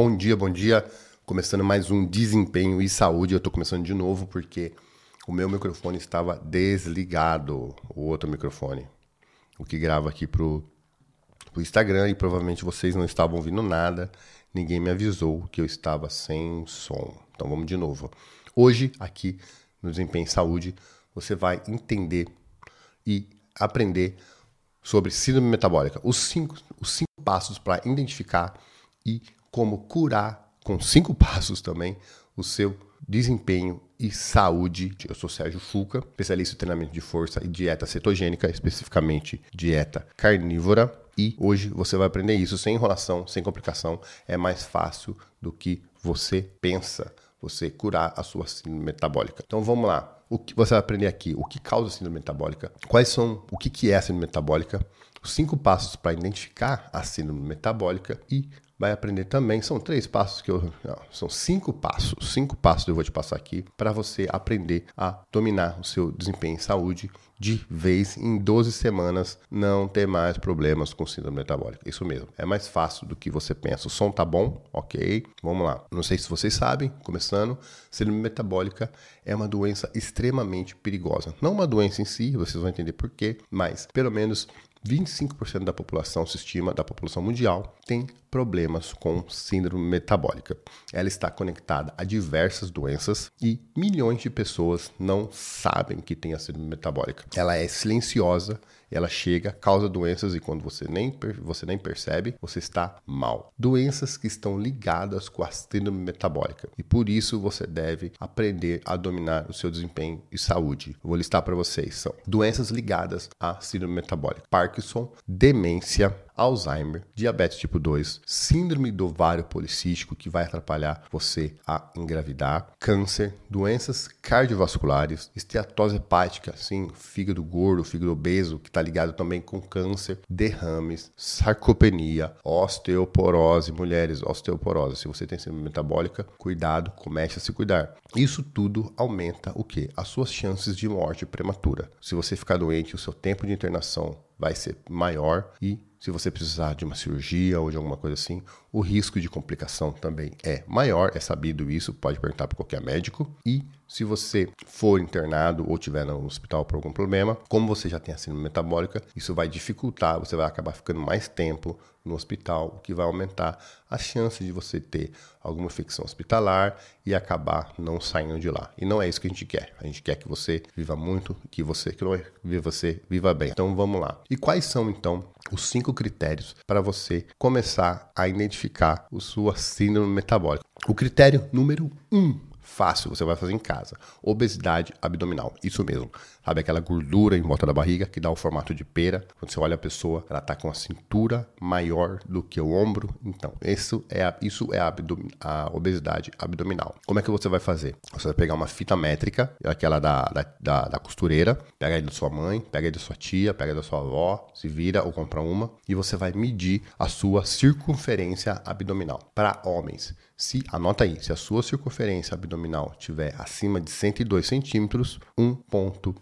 Bom dia, bom dia. Começando mais um desempenho e saúde. Eu tô começando de novo porque o meu microfone estava desligado, o outro microfone. O que grava aqui pro, pro Instagram e provavelmente vocês não estavam ouvindo nada. Ninguém me avisou que eu estava sem som. Então vamos de novo. Hoje, aqui no Desempenho e Saúde, você vai entender e aprender sobre síndrome metabólica. Os cinco, os cinco passos para identificar e como curar com cinco passos também o seu desempenho e saúde. Eu sou Sérgio Fuca, especialista em treinamento de força e dieta cetogênica, especificamente dieta carnívora. E hoje você vai aprender isso sem enrolação, sem complicação. É mais fácil do que você pensa você curar a sua síndrome metabólica. Então vamos lá. O que você vai aprender aqui? O que causa a síndrome metabólica? Quais são o que, que é a síndrome metabólica? Os cinco passos para identificar a síndrome metabólica e vai aprender também. São três passos que eu. Não, são cinco passos. Cinco passos que eu vou te passar aqui para você aprender a dominar o seu desempenho em saúde de vez em 12 semanas não ter mais problemas com síndrome metabólica. Isso mesmo. É mais fácil do que você pensa. O som tá bom? Ok. Vamos lá. Não sei se vocês sabem, começando, síndrome metabólica é uma doença extremamente perigosa. Não uma doença em si, vocês vão entender por quê, mas pelo menos 25% da população se estima, da população mundial, tem problemas com síndrome metabólica. Ela está conectada a diversas doenças e milhões de pessoas não sabem que tem a síndrome metabólica. Ela é silenciosa ela chega, causa doenças e quando você nem, você nem percebe, você está mal. Doenças que estão ligadas com a síndrome metabólica e por isso você deve aprender a dominar o seu desempenho e saúde. Vou listar para vocês: são doenças ligadas à síndrome metabólica, Parkinson, demência, Alzheimer, diabetes tipo 2, síndrome do ovário policístico que vai atrapalhar você a engravidar, câncer, doenças cardiovasculares, esteatose hepática, sim, fígado gordo, fígado obeso, que está ligado também com câncer, derrames, sarcopenia, osteoporose, mulheres, osteoporose. Se você tem síndrome metabólica, cuidado, comece a se cuidar. Isso tudo aumenta o que? As suas chances de morte prematura. Se você ficar doente, o seu tempo de internação vai ser maior e se você precisar de uma cirurgia ou de alguma coisa assim, o risco de complicação também é maior, é sabido isso, pode perguntar para qualquer médico. E se você for internado ou tiver no hospital por algum problema, como você já tem a síndrome metabólica, isso vai dificultar, você vai acabar ficando mais tempo no hospital, o que vai aumentar a chance de você ter alguma infecção hospitalar e acabar não saindo de lá. E não é isso que a gente quer. A gente quer que você viva muito, que você que você viva bem. Então vamos lá. E quais são então os cinco critérios para você começar a identificar a sua síndrome metabólica? O critério número um fácil, você vai fazer em casa. Obesidade abdominal, isso mesmo. Sabe aquela gordura em volta da barriga que dá o formato de pera? Quando você olha a pessoa, ela tá com a cintura maior do que o ombro. Então, isso é a, isso é a, a obesidade abdominal. Como é que você vai fazer? Você vai pegar uma fita métrica, aquela da, da, da, da costureira, pega aí da sua mãe, pega aí da sua tia, pega aí da sua avó, se vira ou compra uma, e você vai medir a sua circunferência abdominal. Para homens, se anota aí, se a sua circunferência abdominal tiver acima de 102 centímetros, um ponto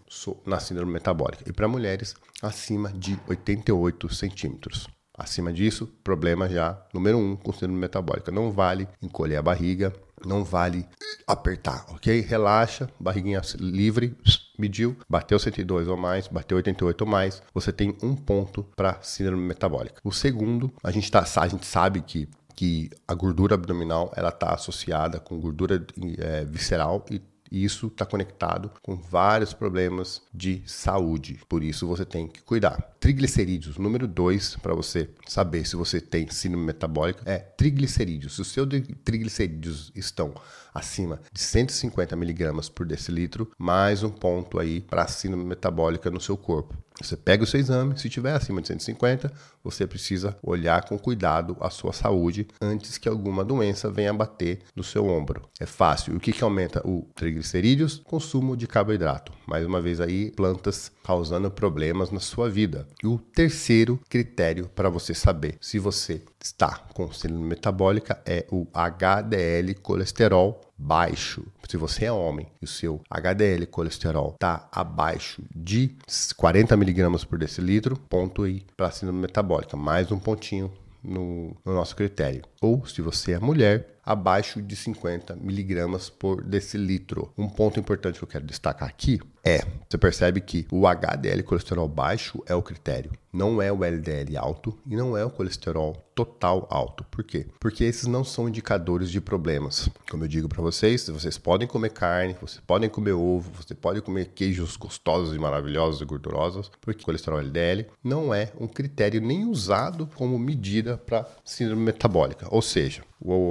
na síndrome metabólica. E para mulheres, acima de 88 centímetros. Acima disso, problema já número um com síndrome metabólica. Não vale encolher a barriga, não vale apertar, ok? Relaxa, barriguinha livre, mediu, bateu 102 ou mais, bateu 88 ou mais, você tem um ponto para síndrome metabólica. O segundo, a gente, tá, a gente sabe que que a gordura abdominal ela está associada com gordura é, visceral e e isso está conectado com vários problemas de saúde. Por isso você tem que cuidar. Triglicerídeos, número 2, para você saber se você tem síndrome metabólica, é triglicerídeos. Se os seus triglicerídeos estão acima de 150 miligramas por decilitro, mais um ponto aí para síndrome metabólica no seu corpo. Você pega o seu exame, se tiver acima de 150, você precisa olhar com cuidado a sua saúde antes que alguma doença venha bater no seu ombro. É fácil. O que, que aumenta o triglicerídeos? Consumo de carboidrato. Mais uma vez aí, plantas causando problemas na sua vida. E o terceiro critério para você saber se você está com síndrome metabólica é o HDL colesterol baixo. Se você é homem e o seu HDL colesterol está abaixo de 40 miligramas por decilitro, ponto aí para síndrome metabólica. Mais um pontinho no, no nosso critério. Ou, se você é mulher, abaixo de 50 miligramas por decilitro. Um ponto importante que eu quero destacar aqui é, você percebe que o HDL colesterol baixo é o critério, não é o LDL alto e não é o colesterol total alto. Por quê? Porque esses não são indicadores de problemas. Como eu digo para vocês, vocês podem comer carne, vocês podem comer ovo, você pode comer queijos gostosos e maravilhosos e gordurosos, porque colesterol LDL não é um critério nem usado como medida para síndrome metabólica. Ou seja,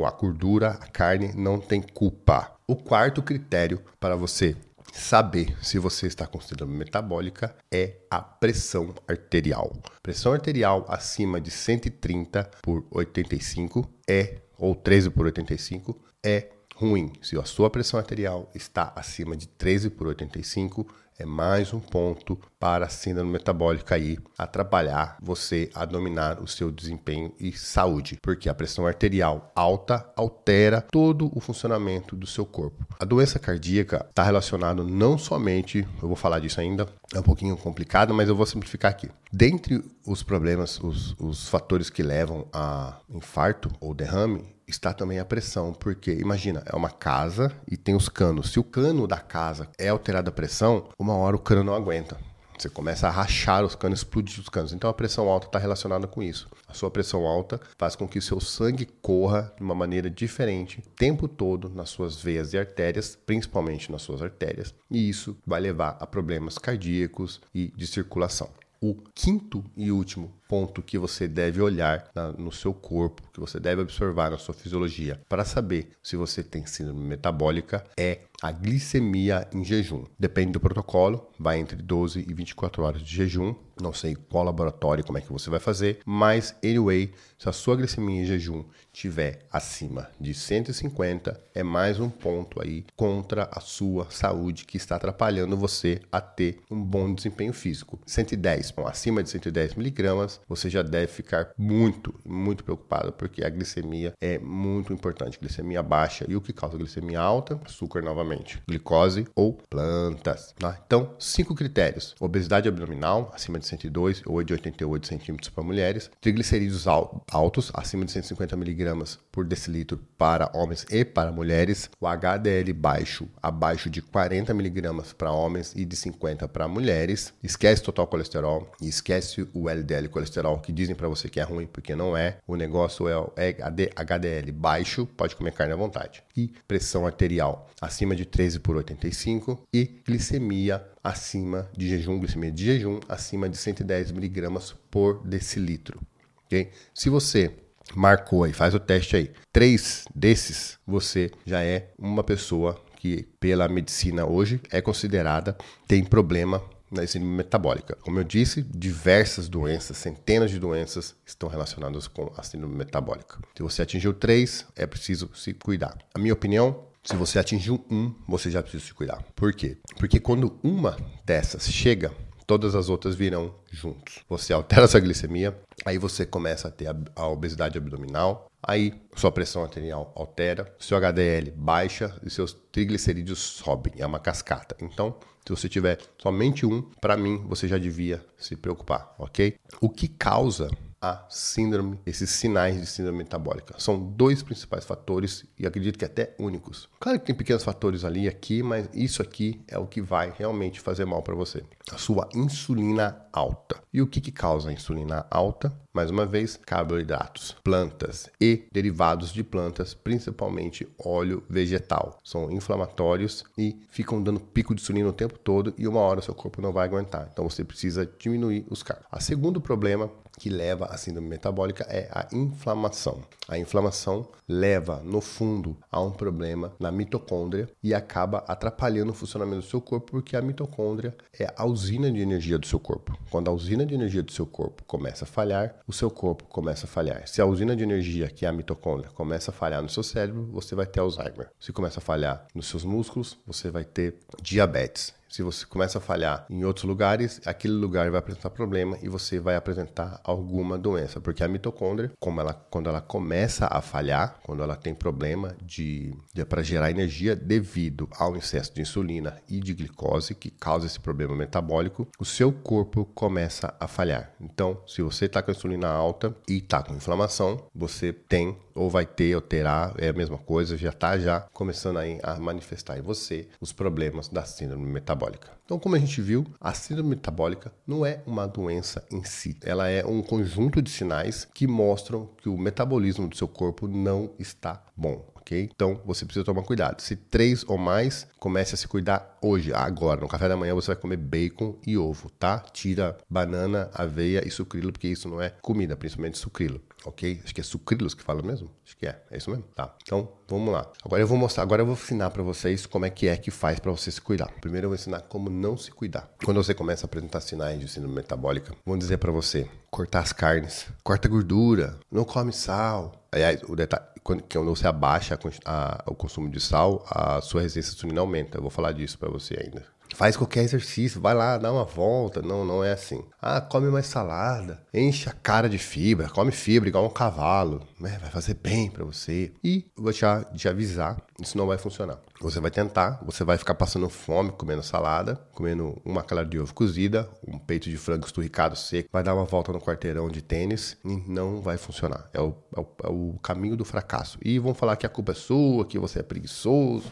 a gordura, a carne não tem culpa. O quarto critério para você saber se você está com síndrome metabólica é a pressão arterial. Pressão arterial acima de 130 por 85 é ou 13 por 85 é ruim. Se a sua pressão arterial está acima de 13 por 85 é mais um ponto para a síndrome metabólica aí atrapalhar você a dominar o seu desempenho e saúde, porque a pressão arterial alta altera todo o funcionamento do seu corpo. A doença cardíaca está relacionada não somente, eu vou falar disso ainda, é um pouquinho complicado, mas eu vou simplificar aqui. Dentre os problemas, os, os fatores que levam a infarto ou derrame, está também a pressão, porque imagina, é uma casa e tem os canos. Se o cano da casa é alterado a pressão, uma hora o cano não aguenta. Você começa a rachar os canos, explodir os canos. Então a pressão alta está relacionada com isso. A sua pressão alta faz com que o seu sangue corra de uma maneira diferente o tempo todo nas suas veias e artérias, principalmente nas suas artérias, e isso vai levar a problemas cardíacos e de circulação. O quinto e último ponto que você deve olhar na, no seu corpo, que você deve observar na sua fisiologia para saber se você tem síndrome metabólica é a glicemia em jejum. Depende do protocolo, vai entre 12 e 24 horas de jejum. Não sei qual laboratório, como é que você vai fazer, mas anyway, se a sua glicemia em jejum tiver acima de 150, é mais um ponto aí contra a sua saúde que está atrapalhando você a ter um bom desempenho físico. 110, bom, acima de 110 miligramas, você já deve ficar muito, muito preocupado, porque a glicemia é muito importante. Glicemia baixa e o que causa glicemia alta? Açúcar novamente, glicose ou plantas. Tá? Então, cinco critérios: obesidade abdominal acima de 102 ou de 88 centímetros para mulheres, triglicerídeos altos acima de 150 miligramas por decilitro para homens e para mulheres, o HDL baixo abaixo de 40 miligramas para homens e de 50 para mulheres. Esquece total colesterol e esquece o LDL colesterol que dizem para você que é ruim porque não é. O negócio é o HDL baixo, pode comer carne à vontade. E pressão arterial acima de 13 por 85 e glicemia acima de jejum, glicemia de jejum acima de 110 miligramas por decilitro. Okay? Se você marcou aí, faz o teste aí, três desses, você já é uma pessoa que pela medicina hoje é considerada tem problema na síndrome metabólica. Como eu disse, diversas doenças, centenas de doenças estão relacionadas com a síndrome metabólica. Se você atingiu três, é preciso se cuidar. A minha opinião, se você atingiu um, você já precisa se cuidar. Por quê? Porque quando uma dessas chega, todas as outras virão juntos. Você altera sua glicemia, aí você começa a ter a obesidade abdominal, aí sua pressão arterial altera, seu HDL baixa e seus triglicerídeos sobem. É uma cascata. Então, se você tiver somente um, para mim, você já devia se preocupar, ok? O que causa a síndrome, esses sinais de síndrome metabólica. São dois principais fatores e acredito que até únicos. Claro que tem pequenos fatores ali e aqui, mas isso aqui é o que vai realmente fazer mal para você. A sua insulina alta. E o que, que causa a insulina alta? Mais uma vez, carboidratos, plantas e derivados de plantas, principalmente óleo vegetal. São inflamatórios e ficam dando pico de insulina o tempo todo e uma hora seu corpo não vai aguentar. Então você precisa diminuir os cargos. O segundo problema que leva à síndrome metabólica é a inflamação. A inflamação leva, no fundo, a um problema na mitocôndria e acaba atrapalhando o funcionamento do seu corpo, porque a mitocôndria é a usina de energia do seu corpo. Quando a usina de energia do seu corpo começa a falhar, o seu corpo começa a falhar. Se a usina de energia, que é a mitocôndria, começa a falhar no seu cérebro, você vai ter Alzheimer. Se começa a falhar nos seus músculos, você vai ter diabetes. Se você começa a falhar em outros lugares, aquele lugar vai apresentar problema e você vai apresentar alguma doença, porque a mitocôndria, como ela, quando ela começa a falhar, quando ela tem problema de, de para gerar energia devido ao excesso de insulina e de glicose que causa esse problema metabólico, o seu corpo começa a falhar. Então, se você está com insulina alta e está com inflamação, você tem ou vai ter ou terá, é a mesma coisa, já está já começando a, a manifestar em você os problemas da síndrome metabólica. Então, como a gente viu, a síndrome metabólica não é uma doença em si. Ela é um conjunto de sinais que mostram que o metabolismo do seu corpo não está bom. ok? Então você precisa tomar cuidado. Se três ou mais, comece a se cuidar hoje, agora. No café da manhã você vai comer bacon e ovo, tá? Tira banana, aveia e sucrilo, porque isso não é comida, principalmente sucrilo ok? Acho que é sucrilos que fala mesmo. Acho que é, é isso mesmo. Tá. Então, vamos lá. Agora eu vou mostrar, agora eu vou ensinar para vocês como é que é que faz para você se cuidar. Primeiro eu vou ensinar como não se cuidar. Quando você começa a apresentar sinais de síndrome metabólica, vou dizer para você: cortar as carnes, corta gordura, não come sal. Aliás, o detalhe, quando você abaixa a, a, o consumo de sal, a sua resistência insulina aumenta. Eu vou falar disso para você ainda. Faz qualquer exercício, vai lá, dá uma volta. Não, não é assim. Ah, come mais salada, enche a cara de fibra, come fibra igual um cavalo, né? vai fazer bem para você. E vou te, te avisar, isso não vai funcionar. Você vai tentar, você vai ficar passando fome comendo salada, comendo uma clara de ovo cozida, um peito de frango esturricado seco, vai dar uma volta no quarteirão de tênis e não vai funcionar. É o, é o, é o caminho do fracasso. E vão falar que a culpa é sua, que você é preguiçoso,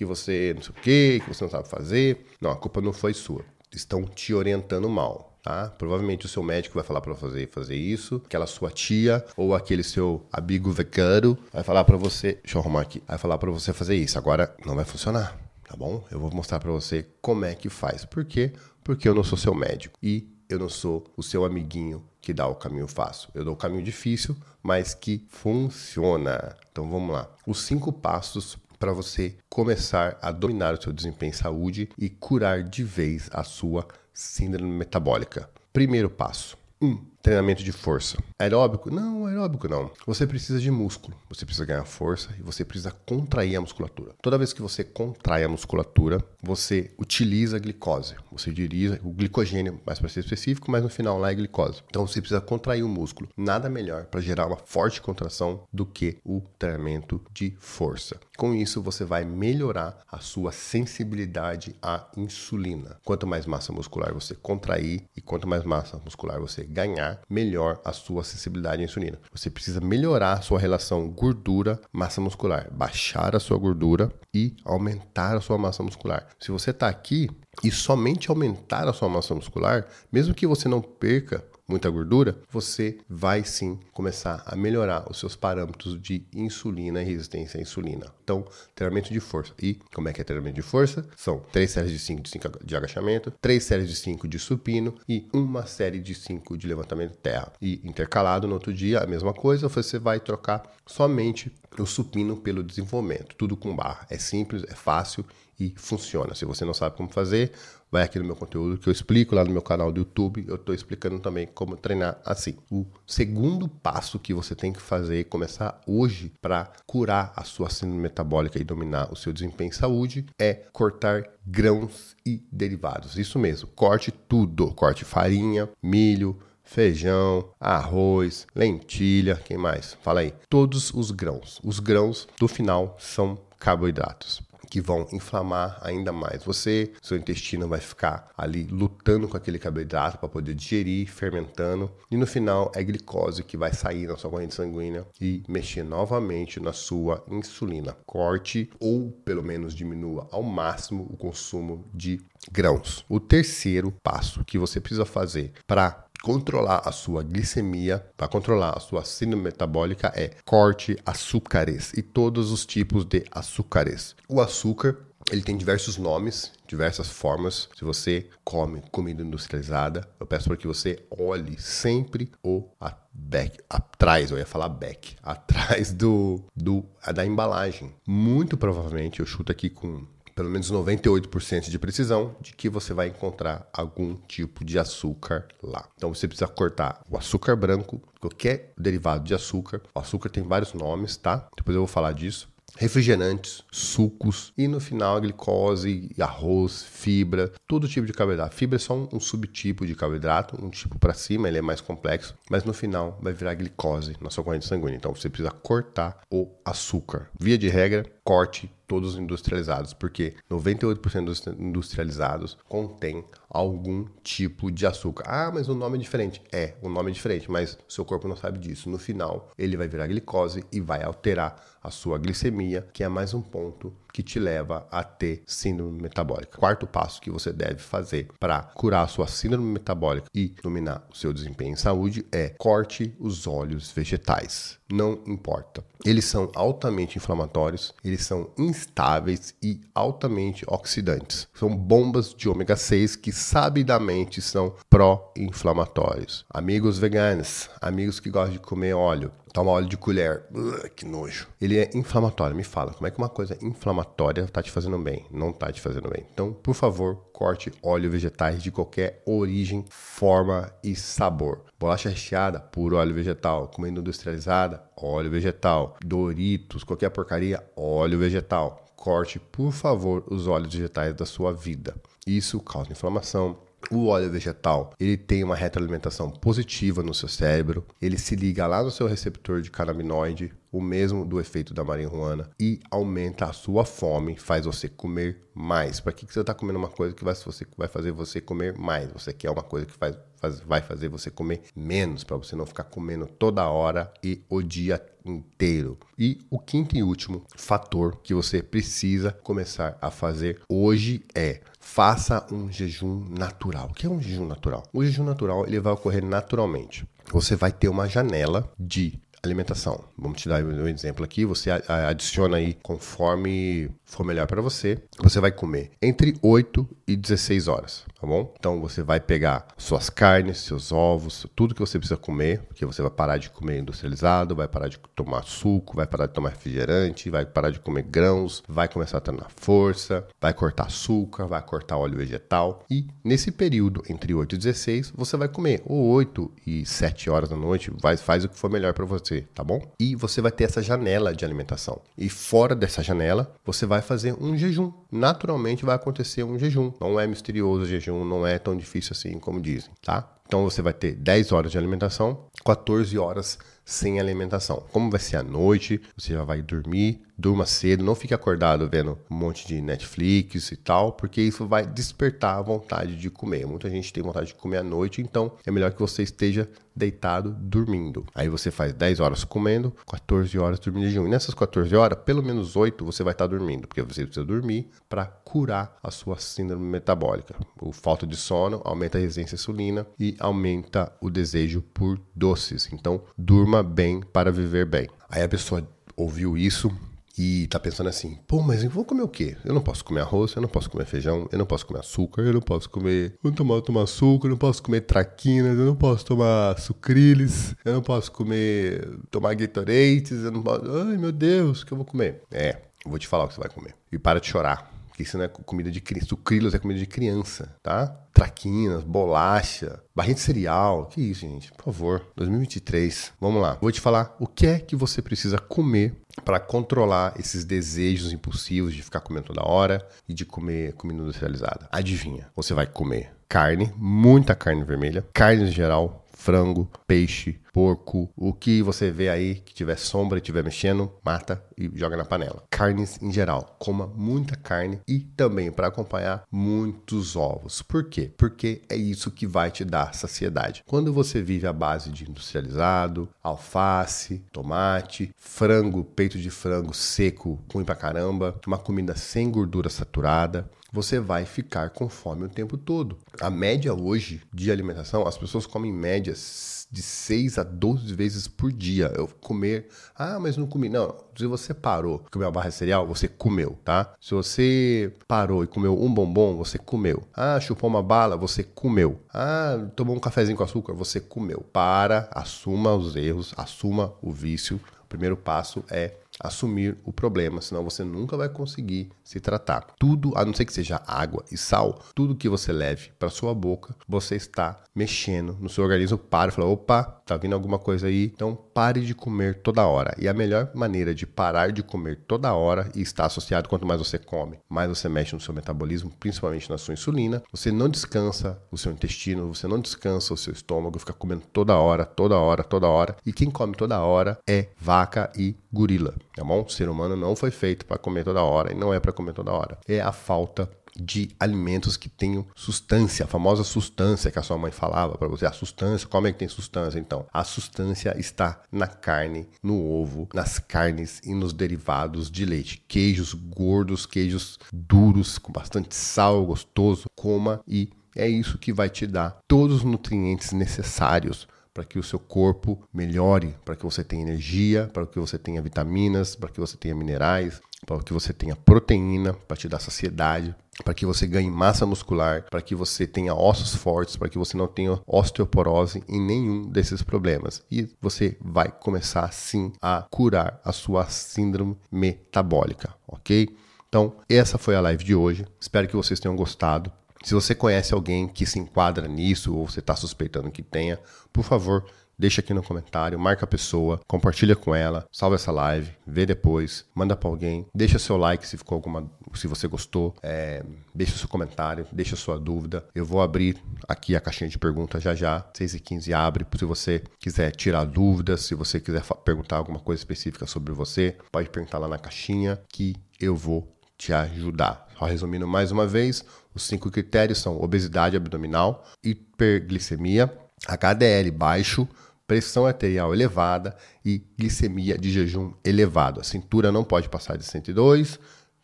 que você não sei o quê, que você não sabe fazer. Não, a culpa não foi sua. Estão te orientando mal. Tá? Provavelmente o seu médico vai falar para fazer fazer isso, aquela sua tia ou aquele seu amigo vegano vai falar para você, deixa eu arrumar aqui, vai falar para você fazer isso. Agora não vai funcionar, tá bom? Eu vou mostrar para você como é que faz. Por quê? Porque eu não sou seu médico e eu não sou o seu amiguinho que dá o caminho fácil. Eu dou o caminho difícil, mas que funciona. Então vamos lá. Os cinco passos para você começar a dominar o seu desempenho em saúde e curar de vez a sua síndrome metabólica. Primeiro passo: 1. Um, treinamento de força. Aeróbico? Não, aeróbico não. Você precisa de músculo, você precisa ganhar força e você precisa contrair a musculatura. Toda vez que você contrai a musculatura, você utiliza a glicose. Você utiliza o glicogênio, mais para ser específico, mas no final lá é glicose. Então você precisa contrair o músculo. Nada melhor para gerar uma forte contração do que o treinamento de força. Com isso, você vai melhorar a sua sensibilidade à insulina. Quanto mais massa muscular você contrair e quanto mais massa muscular você ganhar, melhor a sua sensibilidade à insulina. Você precisa melhorar a sua relação gordura-massa muscular, baixar a sua gordura e aumentar a sua massa muscular. Se você está aqui e somente aumentar a sua massa muscular, mesmo que você não perca muita gordura, você vai sim começar a melhorar os seus parâmetros de insulina e resistência à insulina. Então, treinamento de força. E como é que é treinamento de força? São três séries de 5 de, cinco de agachamento, três séries de 5 de supino e uma série de 5 de levantamento de terra. E intercalado no outro dia, a mesma coisa, você vai trocar somente o supino pelo desenvolvimento. Tudo com barra. É simples, é fácil e funciona. Se você não sabe como fazer, vai aqui no meu conteúdo que eu explico lá no meu canal do YouTube. Eu estou explicando também como treinar assim. O segundo passo que você tem que fazer, começar hoje para curar a sua síndrome metabólica e dominar o seu desempenho em saúde, é cortar grãos e derivados. Isso mesmo, corte tudo. Corte farinha, milho, feijão, arroz, lentilha, quem mais? Fala aí. Todos os grãos. Os grãos do final são carboidratos que vão inflamar ainda mais você. Seu intestino vai ficar ali lutando com aquele carboidrato para poder digerir, fermentando. E no final é glicose que vai sair na sua corrente sanguínea e mexer novamente na sua insulina. Corte ou pelo menos diminua ao máximo o consumo de grãos. O terceiro passo que você precisa fazer para controlar a sua glicemia, para controlar a sua síndrome metabólica é corte açúcares e todos os tipos de açúcares. O açúcar ele tem diversos nomes, diversas formas. Se você come comida industrializada, eu peço para que você olhe sempre o back, atrás, eu ia falar back, atrás do, do da embalagem. Muito provavelmente, eu chuto aqui com pelo menos 98% de precisão de que você vai encontrar algum tipo de açúcar lá. Então você precisa cortar o açúcar branco, qualquer derivado de açúcar. O açúcar tem vários nomes, tá? Depois eu vou falar disso. refrigerantes, sucos e no final a glicose, arroz, fibra, todo tipo de carboidrato. Fibra é só um, um subtipo de carboidrato, um tipo para cima, ele é mais complexo, mas no final vai virar glicose na sua corrente sanguínea. Então você precisa cortar o açúcar. Via de regra, corte todos industrializados, porque 98% dos industrializados contém algum tipo de açúcar. Ah, mas o nome é diferente. É, o nome é diferente, mas o seu corpo não sabe disso. No final, ele vai virar glicose e vai alterar a sua glicemia, que é mais um ponto que te leva a ter síndrome metabólica. Quarto passo que você deve fazer para curar a sua síndrome metabólica e dominar o seu desempenho em saúde é corte os óleos vegetais. Não importa. Eles são altamente inflamatórios, eles são instáveis e altamente oxidantes. São bombas de ômega 6 que sabidamente são pró-inflamatórios. Amigos veganos, amigos que gostam de comer óleo, Toma óleo de colher. Uh, que nojo. Ele é inflamatório. Me fala, como é que uma coisa inflamatória tá te fazendo bem? Não tá te fazendo bem. Então, por favor, corte óleo vegetais de qualquer origem, forma e sabor. Bolacha recheada, puro óleo vegetal. Comida industrializada, óleo vegetal. Doritos, qualquer porcaria, óleo vegetal. Corte, por favor, os óleos vegetais da sua vida. Isso causa inflamação, o óleo vegetal, ele tem uma retroalimentação positiva no seu cérebro, ele se liga lá no seu receptor de canabinoide, o mesmo do efeito da marihuana, e aumenta a sua fome, faz você comer mais. Para que, que você está comendo uma coisa que vai, você, vai fazer você comer mais? Você quer uma coisa que faz, faz, vai fazer você comer menos, para você não ficar comendo toda hora e o dia inteiro. E o quinto e último fator que você precisa começar a fazer hoje é faça um jejum natural. O que é um jejum natural? O jejum natural ele vai ocorrer naturalmente. Você vai ter uma janela de alimentação. Vamos te dar um exemplo aqui. Você adiciona aí conforme for melhor para você. Você vai comer entre 8 e 16 horas, tá bom? Então você vai pegar suas carnes, seus ovos, tudo que você precisa comer, porque você vai parar de comer industrializado, vai parar de tomar suco, vai parar de tomar refrigerante, vai parar de comer grãos, vai começar a treinar força, vai cortar açúcar, vai cortar óleo vegetal. E nesse período entre 8 e 16, você vai comer ou 8 e 7 horas da noite, vai, faz o que for melhor para você, tá bom? E você vai ter essa janela de alimentação. E fora dessa janela, você vai fazer um jejum. Naturalmente vai acontecer um jejum. Não é misterioso o jejum, não é tão difícil assim como dizem, tá? Então você vai ter 10 horas de alimentação, 14 horas sem alimentação. Como vai ser à noite, você já vai dormir, durma cedo, não fique acordado vendo um monte de Netflix e tal, porque isso vai despertar a vontade de comer. Muita gente tem vontade de comer à noite, então é melhor que você esteja deitado dormindo. Aí você faz 10 horas comendo, 14 horas dormindo de jejum. E nessas 14 horas, pelo menos 8 você vai estar dormindo, porque você precisa dormir para curar a sua síndrome metabólica. O falta de sono aumenta a resistência à insulina e aumenta o desejo por doces. Então, durma bem para viver bem. Aí a pessoa ouviu isso e tá pensando assim, pô, mas eu vou comer o quê? Eu não posso comer arroz, eu não posso comer feijão, eu não posso comer açúcar, eu não posso comer. Eu não tomar, tomar açúcar, eu não posso comer traquinas, eu não posso tomar sucrilhos, eu não posso comer. tomar Gatorades, eu não posso. Ai meu Deus, o que eu vou comer? É, eu vou te falar o que você vai comer. E para de chorar que isso não é comida de criança. Sucrilos é comida de criança, tá? Traquinas, bolacha, barrinha de cereal. Que isso, gente? Por favor. 2023. Vamos lá. Vou te falar o que é que você precisa comer para controlar esses desejos impulsivos de ficar comendo toda hora e de comer comida industrializada. Adivinha? Você vai comer carne, muita carne vermelha, carne em geral, frango, peixe, porco, o que você vê aí que tiver sombra e tiver mexendo, mata e joga na panela. Carnes em geral, coma muita carne e também para acompanhar muitos ovos. Por quê? Porque é isso que vai te dar saciedade. Quando você vive à base de industrializado, alface, tomate, frango, peito de frango seco, ruim pra caramba, uma comida sem gordura saturada, você vai ficar com fome o tempo todo. A média hoje de alimentação, as pessoas comem médias de 6 a 12 vezes por dia. Eu comer, ah, mas não comi. Não, se você parou de comer uma barra de cereal, você comeu, tá? Se você parou e comeu um bombom, você comeu. Ah, chupou uma bala, você comeu. Ah, tomou um cafezinho com açúcar, você comeu. Para, assuma os erros, assuma o vício. O primeiro passo é assumir o problema, senão você nunca vai conseguir se tratar. Tudo, a não ser que seja água e sal, tudo que você leve para sua boca, você está mexendo no seu organismo. Para fala: opa, tá vindo alguma coisa aí. Então pare de comer toda hora. E a melhor maneira de parar de comer toda hora e está associado quanto mais você come, mais você mexe no seu metabolismo, principalmente na sua insulina. Você não descansa o seu intestino, você não descansa o seu estômago, fica comendo toda hora, toda hora, toda hora. E quem come toda hora é vaca e gorila, tá bom? O ser humano não foi feito para comer toda hora e não é para comer toda hora. É a falta de alimentos que tenham substância, a famosa substância que a sua mãe falava para você. A substância, como é que tem substância então? A substância está na carne, no ovo, nas carnes e nos derivados de leite. Queijos gordos, queijos duros, com bastante sal, gostoso. Coma e é isso que vai te dar todos os nutrientes necessários para que o seu corpo melhore, para que você tenha energia, para que você tenha vitaminas, para que você tenha minerais, para que você tenha proteína, para te dar saciedade, para que você ganhe massa muscular, para que você tenha ossos fortes, para que você não tenha osteoporose e nenhum desses problemas. E você vai começar sim a curar a sua síndrome metabólica, ok? Então, essa foi a live de hoje. Espero que vocês tenham gostado. Se você conhece alguém que se enquadra nisso ou você está suspeitando que tenha, por favor, deixa aqui no comentário, marca a pessoa, compartilha com ela, salva essa live, vê depois, manda para alguém, deixa seu like se ficou alguma, se você gostou, é, deixa seu comentário, deixa sua dúvida. Eu vou abrir aqui a caixinha de perguntas já já, 6 e 15 abre, se você quiser tirar dúvidas, se você quiser perguntar alguma coisa específica sobre você, pode perguntar lá na caixinha que eu vou te ajudar. Só resumindo mais uma vez, os cinco critérios são obesidade abdominal, hiperglicemia, HDL baixo, pressão arterial elevada e glicemia de jejum elevado. A cintura não pode passar de 102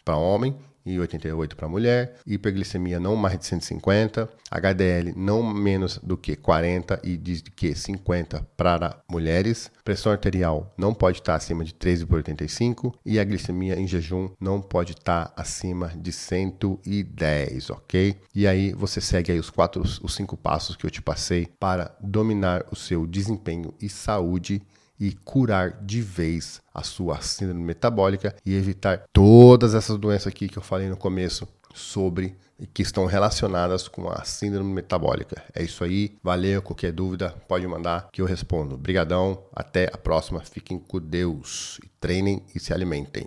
para homem e 88 para mulher, hiperglicemia não mais de 150, HDL não menos do que 40 e de que 50 para mulheres, pressão arterial não pode estar acima de 13 por 85 e a glicemia em jejum não pode estar acima de 110, ok? E aí você segue aí os quatro, os cinco passos que eu te passei para dominar o seu desempenho e saúde e curar de vez a sua síndrome metabólica e evitar todas essas doenças aqui que eu falei no começo sobre que estão relacionadas com a síndrome metabólica. É isso aí. Valeu. Qualquer dúvida pode mandar que eu respondo. Obrigadão. Até a próxima. Fiquem com Deus. Treinem e se alimentem.